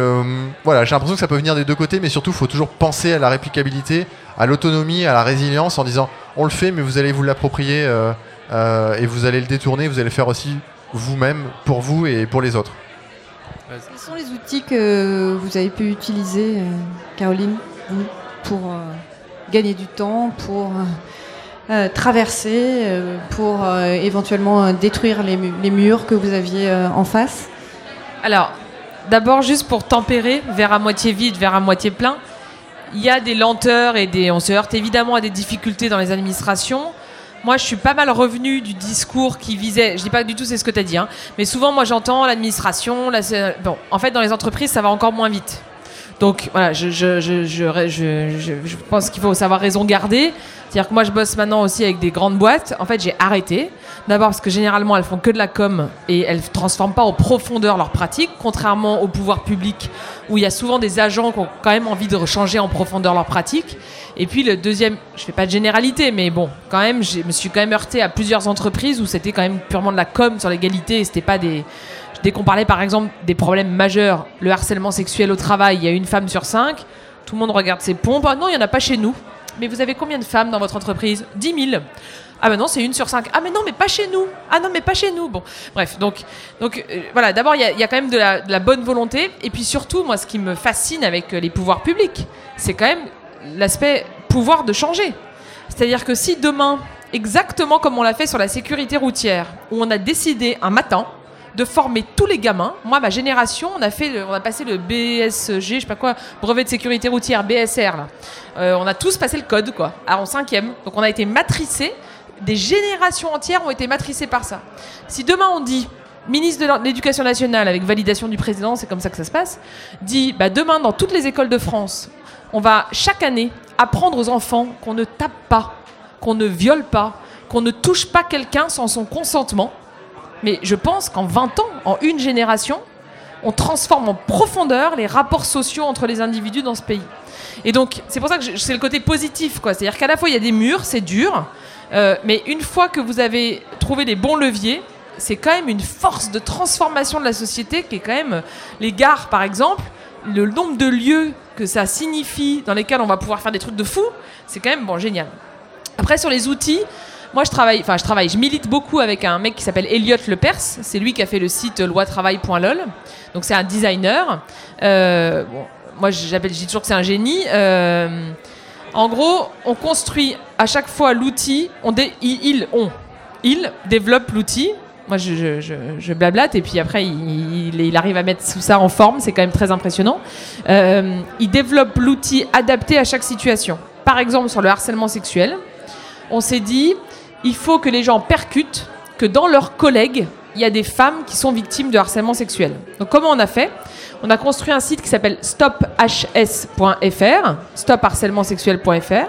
voilà, j'ai l'impression que ça peut venir des deux côtés, mais surtout, il faut toujours penser à la réplicabilité, à l'autonomie, à la résilience, en disant on le fait, mais vous allez vous l'approprier et vous allez le détourner, vous allez le faire aussi vous-même, pour vous et pour les autres. Quels sont les outils que vous avez pu utiliser, euh, Caroline, pour euh, gagner du temps, pour euh, traverser, euh, pour euh, éventuellement détruire les, mu- les murs que vous aviez en face? Alors, d'abord, juste pour tempérer, verre à moitié vide, verre à moitié plein, il y a des lenteurs et des. On se heurte évidemment à des difficultés dans les administrations. Moi, je suis pas mal revenu du discours qui visait. Je dis pas du tout c'est ce que tu as dit, hein, mais souvent, moi, j'entends l'administration. La... Bon, en fait, dans les entreprises, ça va encore moins vite. Donc voilà, je pense qu'il faut savoir raison garder. C'est-à-dire que moi, je bosse maintenant aussi avec des grandes boîtes. En fait, j'ai arrêté. D'abord parce que généralement, elles font que de la com et elles ne transforment pas en profondeur leurs pratiques, contrairement au pouvoir public où il y a souvent des agents qui ont quand même envie de changer en profondeur leurs pratiques. Et puis le deuxième, je fais pas de généralité, mais bon, quand même, je me suis quand même heurté à plusieurs entreprises où c'était quand même purement de la com sur l'égalité c'était pas des Dès qu'on parlait par exemple des problèmes majeurs, le harcèlement sexuel au travail, il y a une femme sur cinq, tout le monde regarde ses pompes. Ah non, il n'y en a pas chez nous. Mais vous avez combien de femmes dans votre entreprise? 10 000. Ah ben non, c'est une sur cinq. Ah mais non, mais pas chez nous. Ah non, mais pas chez nous. Bon, bref, donc, donc euh, voilà, d'abord, il y, a- quand même de la, bonne volonté. Et puis surtout, moi, ce qui me fascine avec euh, les pouvoirs publics, c'est quand même l'aspect pouvoir de changer. C'est-à-dire que si demain, exactement comme on l'a fait sur la sécurité routière, où on a décidé un matin de former tous les gamins. Moi, ma génération, on a fait, on a passé le BSG, je sais pas quoi, brevet de sécurité routière, BSR. Là. Euh, on a tous passé le code, quoi, en cinquième. Donc on a été matricés. Des générations entières ont été matricées par ça. Si demain on dit ministre de l'Éducation nationale avec validation du président, c'est comme ça que ça se passe, dit bah, demain dans toutes les écoles de France, on va chaque année apprendre aux enfants qu'on ne tape pas, qu'on ne viole pas, qu'on ne touche pas quelqu'un sans son consentement. Mais je pense qu'en 20 ans, en une génération, on transforme en profondeur les rapports sociaux entre les individus dans ce pays. Et donc, c'est pour ça que c'est le côté positif, quoi. C'est-à-dire qu'à la fois, il y a des murs, c'est dur, euh, mais une fois que vous avez trouvé les bons leviers, c'est quand même une force de transformation de la société qui est quand même les gares, par exemple, le nombre de lieux que ça signifie dans lesquels on va pouvoir faire des trucs de fou, c'est quand même bon génial. Après sur les outils, moi je travaille, enfin je travaille, je milite beaucoup avec un mec qui s'appelle Elliot Lepers. C'est lui qui a fait le site loitravail.lol. Donc c'est un designer. Euh, bon, moi j'appelle, je dis toujours que c'est un génie. Euh, en gros, on construit à chaque fois l'outil. On dé- il, il- on, il développe l'outil. Moi, je, blablate et puis après, il, arrive à mettre tout ça en forme. C'est quand même très impressionnant. Euh, il développe l'outil adapté à chaque situation. Par exemple, sur le harcèlement sexuel, on s'est dit, il faut que les gens percutent que dans leurs collègues, il y a des femmes qui sont victimes de harcèlement sexuel. Donc comment on a fait? On a construit un site qui s'appelle stophs.fr, stopharcèlementsexuel.fr.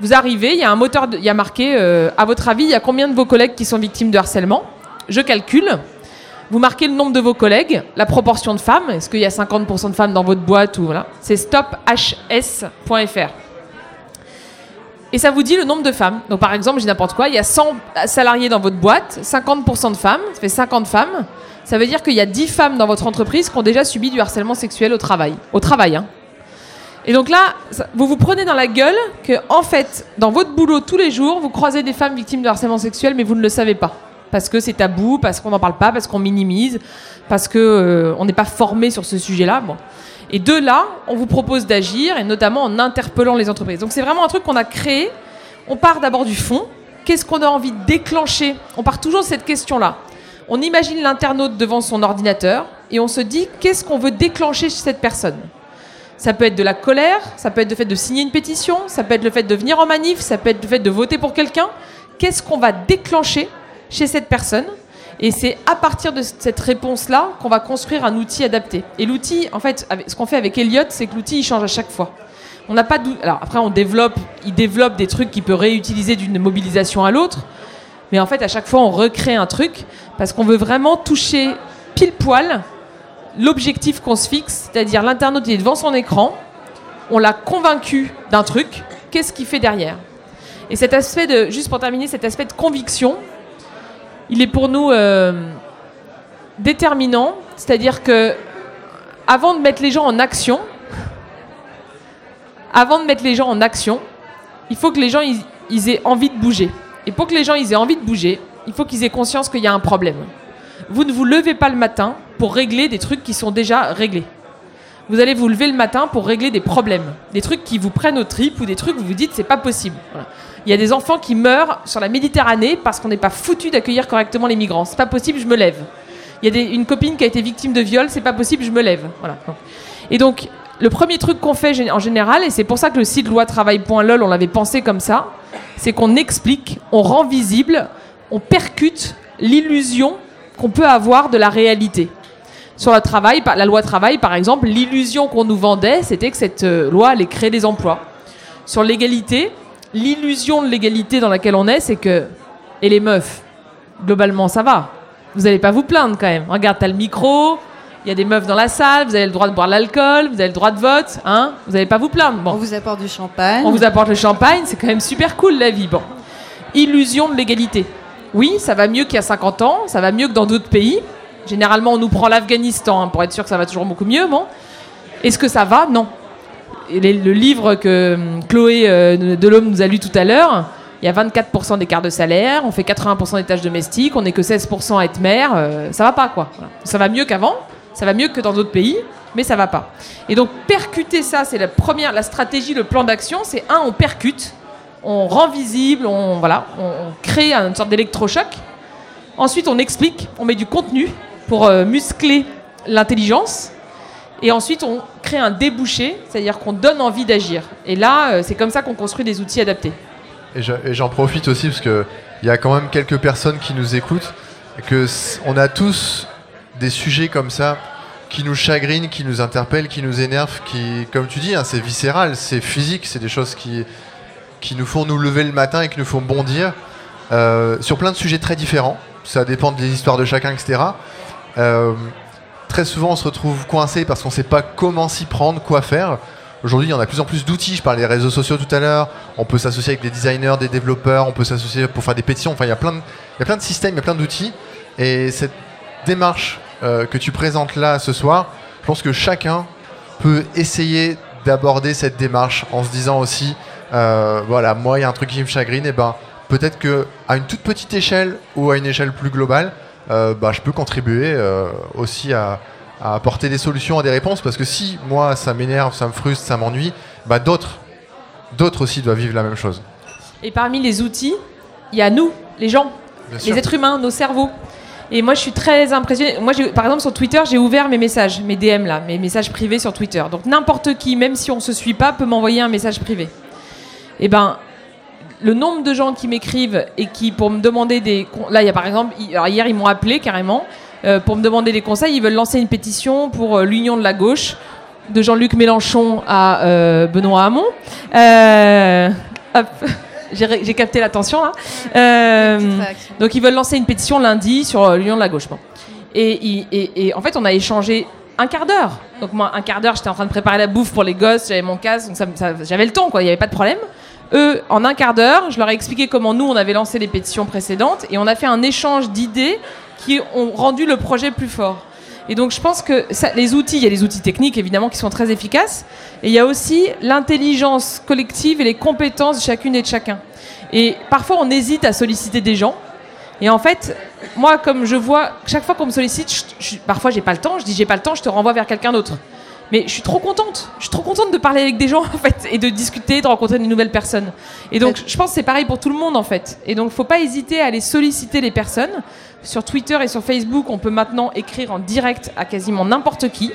Vous arrivez, il y a un moteur, il y a marqué, euh, à votre avis, il y a combien de vos collègues qui sont victimes de harcèlement? Je calcule. Vous marquez le nombre de vos collègues, la proportion de femmes. Est-ce qu'il y a 50% de femmes dans votre boîte ou voilà? C'est stophs.fr. Et ça vous dit le nombre de femmes. Donc par exemple, j'ai n'importe quoi, il y a 100 salariés dans votre boîte, 50% de femmes, ça fait 50 femmes. Ça veut dire qu'il y a 10 femmes dans votre entreprise qui ont déjà subi du harcèlement sexuel au travail. Au travail, hein. Et donc là, vous vous prenez dans la gueule que, en fait, dans votre boulot tous les jours, vous croisez des femmes victimes de harcèlement sexuel, mais vous ne le savez pas. Parce que c'est tabou, parce qu'on n'en parle pas, parce qu'on minimise, parce que euh, n'est pas formé sur ce sujet-là. Bon. Et de là, on vous propose d'agir, et notamment en interpellant les entreprises. Donc c'est vraiment un truc qu'on a créé. On part d'abord du fond. Qu'est-ce qu'on a envie de déclencher? On part toujours de cette question-là. On imagine l'internaute devant son ordinateur et on se dit qu'est-ce qu'on veut déclencher chez cette personne? Ça peut être de la colère, ça peut être le fait de signer une pétition, ça peut être le fait de venir en manif, ça peut être le fait de voter pour quelqu'un. Qu'est-ce qu'on va déclencher chez cette personne? Et c'est à partir de cette réponse-là qu'on va construire un outil adapté. Et l'outil, en fait, ce qu'on fait avec Elliot, c'est que l'outil il change à chaque fois. On n'a pas Alors après, on développe, il développe des trucs qu'il peut réutiliser d'une mobilisation à l'autre. Mais en fait, à chaque fois, on recrée un truc parce qu'on veut vraiment toucher pile poil l'objectif qu'on se fixe, c'est-à-dire l'internaute il est devant son écran, on l'a convaincu d'un truc, qu'est-ce qu'il fait derrière? Et cet aspect de, juste pour terminer, cet aspect de conviction, il est pour nous euh, déterminant, c'est-à-dire que avant de mettre les gens en action, de mettre les gens en action, il faut que les gens aient envie de bouger. Et pour que les gens aient envie de bouger, il faut qu'ils aient conscience qu'il y a un problème. Vous ne vous levez pas le matin pour régler des trucs qui sont déjà réglés. Vous allez vous lever le matin pour régler des problèmes, des trucs qui vous prennent aux tripes ou des trucs où vous vous dites c'est pas possible. Il y a des enfants qui meurent sur la Méditerranée parce qu'on n'est pas foutu d'accueillir correctement les migrants. C'est pas possible, je me lève. Il y a une copine qui a été victime de viol, c'est pas possible, je me lève. Voilà. Et donc, le premier truc qu'on fait en général, et c'est pour ça que le site loitravail.lol, on l'avait pensé comme ça, c'est qu'on explique, on rend visible, on percute l'illusion qu'on peut avoir de la réalité. Sur le travail, la loi travail, par exemple, l'illusion qu'on nous vendait, c'était que cette euh, loi allait créer des emplois. Sur l'égalité, l'illusion de l'égalité dans laquelle on est, c'est que. Et les meufs, globalement, ça va. Vous n'allez pas vous plaindre quand même. Regarde, t'as le micro, il y a des meufs dans la salle, vous avez le droit de boire de l'alcool, vous avez le droit de vote, hein Vous n'allez pas vous plaindre. Bon. On vous apporte du champagne. On vous apporte le champagne, c'est quand même super cool la vie. Bon. Illusion de l'égalité. Oui, ça va mieux qu'il y a 50 ans, ça va mieux que dans d'autres pays. Généralement, on nous prend l'Afghanistan hein, pour être sûr que ça va toujours beaucoup mieux. Bon. Est-ce que ça va? Non. Le livre que hum, Chloé euh, Delhomme nous a lu tout à l'heure, il y a 24% d'écart de salaire, on fait 80% des tâches domestiques, on n'est que 16% à être mère, euh, ça va pas quoi. Ça va mieux qu'avant, ça va mieux que dans d'autres pays, mais ça va pas. Et donc percuter ça, c'est la première, la stratégie, le plan d'action, c'est un, on percute, on rend visible, on, voilà, on, crée une sorte d'électrochoc. Ensuite, on explique, on met du contenu pour euh, muscler l'intelligence. Et ensuite, on crée un débouché, c'est-à-dire qu'on donne envie d'agir. Et là, euh, c'est comme ça qu'on construit des outils adaptés. Et j'en profite aussi parce qu'il y a quand même quelques personnes qui nous écoutent, que on a tous des sujets comme ça qui nous chagrinent, qui nous interpellent, qui nous énervent, qui, comme tu dis, hein, c'est viscéral, c'est physique, c'est des choses qui, qui nous font nous lever le matin et qui nous font bondir euh, sur plein de sujets très différents. Ça dépend des histoires de chacun, etc. Euh, très souvent, on se retrouve coincé parce qu'on ne sait pas comment s'y prendre, quoi faire. Aujourd'hui, il y en a de plus en plus d'outils. Je parlais des réseaux sociaux tout à l'heure. On peut s'associer avec des designers, des développeurs. On peut s'associer pour faire des pétitions. Enfin, il y a plein de, systèmes, il y a plein d'outils. Et cette démarche euh, que tu présentes là ce soir, je pense que chacun peut essayer d'aborder cette démarche en se disant aussi, euh, voilà, moi il y a un truc qui me chagrine, et ben peut-être que à une toute petite échelle ou à une échelle plus globale, bah, je peux contribuer aussi à, apporter des solutions, à des réponses, parce que si moi ça m'énerve, ça me frustre, ça m'ennuie, bah, d'autres, d'autres aussi doivent vivre la même chose. Et parmi les outils, il y a nous, les gens, les êtres humains, nos cerveaux. Et moi, je suis très impressionnée. Moi, par exemple, sur Twitter, j'ai ouvert mes messages, mes DM là, mes messages privés sur Twitter. Donc n'importe qui, même si on se suit pas, peut m'envoyer un message privé. Et eh ben, le nombre de gens qui m'écrivent et qui, pour me demander des. Là, il y a par exemple, hier, ils m'ont appelé carrément euh, pour me demander des conseils. Ils veulent lancer une pétition pour euh, l'union de la gauche, de Jean-Luc Mélenchon à euh, Benoît Hamon. Hop <laughs> j'ai capté l'attention euh, donc ils veulent lancer une pétition lundi sur l'Union de la gauche. Et, en fait, on a échangé un quart d'heure. Donc moi, un quart d'heure, j'étais en train de préparer la bouffe pour les gosses, j'avais mon casque, donc j'avais le temps, quoi. Il n'y avait pas de problème. Eux, en un quart d'heure, je leur ai expliqué comment nous, on avait lancé les pétitions précédentes et on a fait un échange d'idées qui ont rendu le projet plus fort. Et donc je pense que les outils, il y a les outils techniques évidemment qui sont très efficaces, et il y a aussi l'intelligence collective et les compétences de chacune et de chacun. Et parfois on hésite à solliciter des gens. Et en fait, moi, comme je vois, chaque fois qu'on me sollicite, je, parfois j'ai pas le temps, je dis j'ai pas le temps, je te renvoie vers quelqu'un d'autre. Mais je suis trop contente. Je suis trop contente de parler avec des gens <laughs> en fait et de discuter, de rencontrer de nouvelles personnes. Et donc je pense que c'est pareil pour tout le monde en fait. Et donc faut pas hésiter à aller solliciter les personnes. Sur Twitter et sur Facebook, on peut maintenant écrire en direct à quasiment n'importe qui.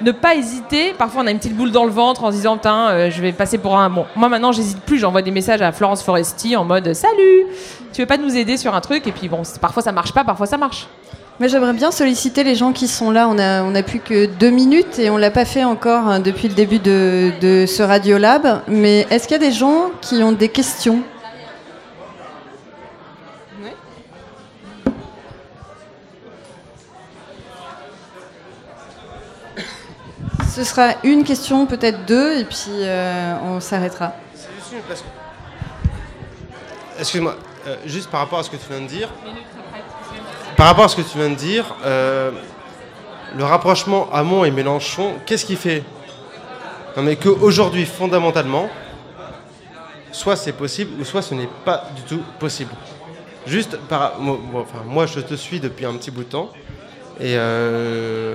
Ne pas hésiter. Parfois, on a une petite boule dans le ventre en se disant, euh, je vais passer pour un. Bon, moi maintenant, j'hésite plus. J'envoie des messages à Florence Foresti en mode, salut, tu veux pas nous aider sur un truc? Et puis bon, parfois ça marche pas, parfois ça marche. Mais j'aimerais bien solliciter les gens qui sont là. On a, on a plus que deux minutes et on l'a pas fait encore hein, depuis le début de, de ce Radiolab. Mais est-ce qu'il y a des gens qui ont des questions? Ce sera une question, peut-être deux, et puis euh, on s'arrêtera. Excuse-moi, euh, juste par rapport à ce que tu viens de dire. Par rapport à ce que tu viens de dire, euh, le rapprochement Hamon et Mélenchon, qu'est-ce qui fait Non mais qu'aujourd'hui, fondamentalement, soit c'est possible, ou soit ce n'est pas du tout possible. Juste par... moi, je te suis depuis un petit bout de temps. Et euh,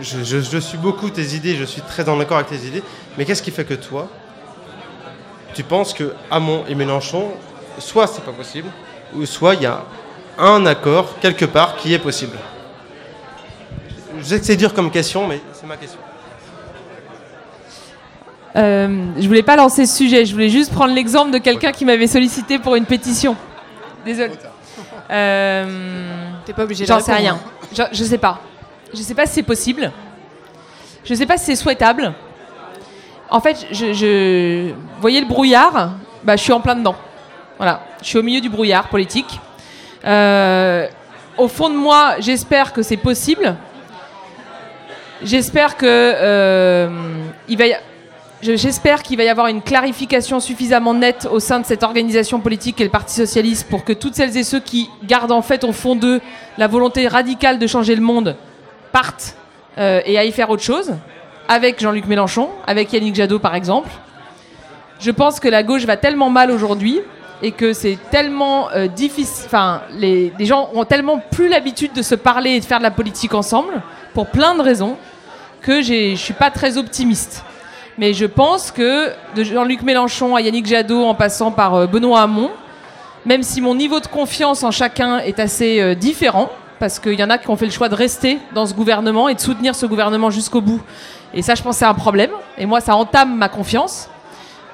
je, suis beaucoup tes idées, je suis très en accord avec tes idées. Mais qu'est-ce qui fait que toi, tu penses que Hamon et Mélenchon, soit c'est pas possible, ou soit il y a un accord quelque part qui est possible Je sais que c'est dur comme question, mais c'est ma question. Euh, je voulais pas lancer ce sujet, je voulais juste prendre l'exemple de quelqu'un qui m'avait sollicité pour une pétition. Désolé. Euh, T'es pas obligé J'en sais rien. Hein. Je, je, sais pas. Je sais pas si c'est possible. Je sais pas si c'est souhaitable. En fait, je, voyez le brouillard bah, Je suis en plein dedans. Voilà. Je suis au milieu du brouillard politique. Euh, au fond de moi, j'espère que c'est possible. J'espère que euh, J'espère qu'il va y avoir une clarification suffisamment nette au sein de cette organisation politique et le Parti socialiste pour que toutes celles et ceux qui gardent en fait au fond d'eux la volonté radicale de changer le monde partent euh, et aillent faire autre chose, avec Jean-Luc Mélenchon, avec Yannick Jadot par exemple. Je pense que la gauche va tellement mal aujourd'hui et que c'est tellement euh, difficile. Enfin, les, gens ont tellement plus l'habitude de se parler et de faire de la politique ensemble, pour plein de raisons, que je suis pas très optimiste. Mais je pense que de Jean-Luc Mélenchon à Yannick Jadot en passant par euh, Benoît Hamon, même si mon niveau de confiance en chacun est assez euh, différent, parce qu'il y en a qui ont fait le choix de rester dans ce gouvernement et de soutenir ce gouvernement jusqu'au bout. Et ça, je pense, c'est un problème. Et moi, ça entame ma confiance.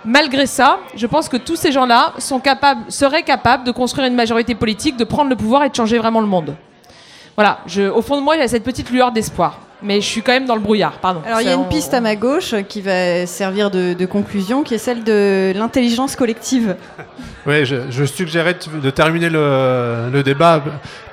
Malgré ça, je pense que tous ces gens-là sont capables, seraient capables de construire une majorité politique, de prendre le pouvoir et de changer vraiment le monde. Voilà, je, au fond de moi, il y a cette petite lueur d'espoir. Mais je suis quand même dans le brouillard, pardon. Alors il y a une piste à ma gauche qui va servir de, de conclusion, qui est celle de l'intelligence collective. Oui, je, je suggérais de, de terminer le, le débat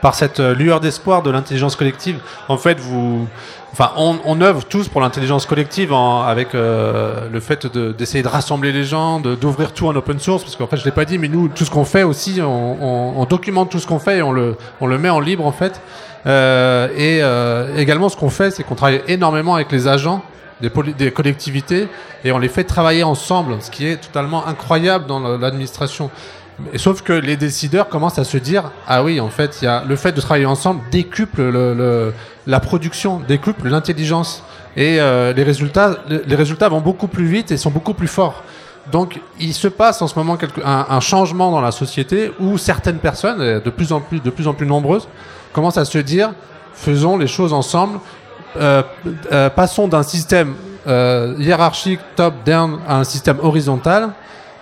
par cette lueur d'espoir de l'intelligence collective. En fait, vous, enfin, on, on œuvre tous pour l'intelligence collective en- avec euh, le fait de- d'essayer de, rassembler les gens, d'ouvrir tout en open source, parce qu'en fait, je l'ai pas dit, mais nous, tout ce qu'on fait aussi, on, on- on documente tout ce qu'on fait et on le, on le met en libre en fait. Euh, et euh, également, ce qu'on fait, c'est qu'on travaille énormément avec les agents des, des collectivités et on les fait travailler ensemble, ce qui est totalement incroyable dans la- l'administration. Sauf que les décideurs commencent à se dire ah oui en fait y a le fait de travailler ensemble décuple le, la production décuple l'intelligence. Et euh, les résultats les résultats vont beaucoup plus vite et sont beaucoup plus forts. Donc il se passe en ce moment quelque- un, changement dans la société où certaines personnes de plus en plus de plus en plus nombreuses commencent à se dire faisons les choses ensemble. Euh, euh, passons d'un système hiérarchique top-down à un système horizontal.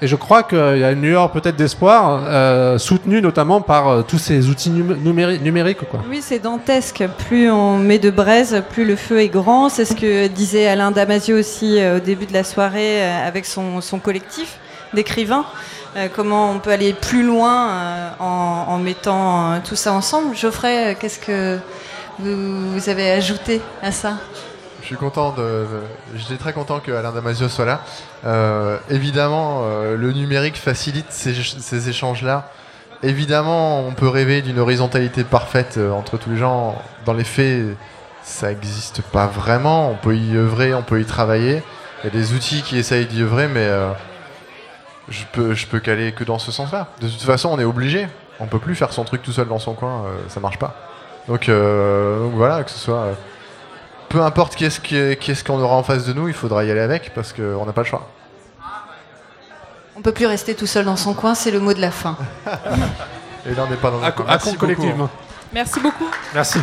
Et je crois qu'il y a une lueur peut-être d'espoir, euh, soutenue notamment par euh, tous ces outils numé- numéri- numériques. Quoi. Oui, c'est dantesque. Plus on met de braise, plus le feu est grand. C'est ce que disait Alain Damasio aussi euh, au début de la soirée avec son, collectif d'écrivains. Comment on peut aller plus loin en, mettant tout ça ensemble. Geoffrey, qu'est-ce que vous, avez ajouté à ça? Suis content de. Très content que Alain Damasio soit là. Euh, évidemment, euh, le numérique facilite ces, échanges-là. Évidemment, on peut rêver d'une horizontalité parfaite euh, entre tous les gens. Dans les faits, ça n'existe pas vraiment. On peut y œuvrer, on peut y travailler. Il y a des outils qui essayent d'y œuvrer, mais je peux, je peux qu'aller que dans ce sens-là. De toute façon, on est obligé. On peut plus faire son truc tout seul dans son coin. ça marche pas. Donc voilà, que ce soit. Peu importe qu'est-ce que- qu'est-ce qu'on aura en face de nous, il faudra y aller avec parce qu'on n'a pas le choix. On peut plus rester tout seul dans son coin, c'est le mot de la fin. <laughs> Et là, on n'est pas dans À, un coin. à Merci compte beaucoup, collectivement. Merci beaucoup. Merci.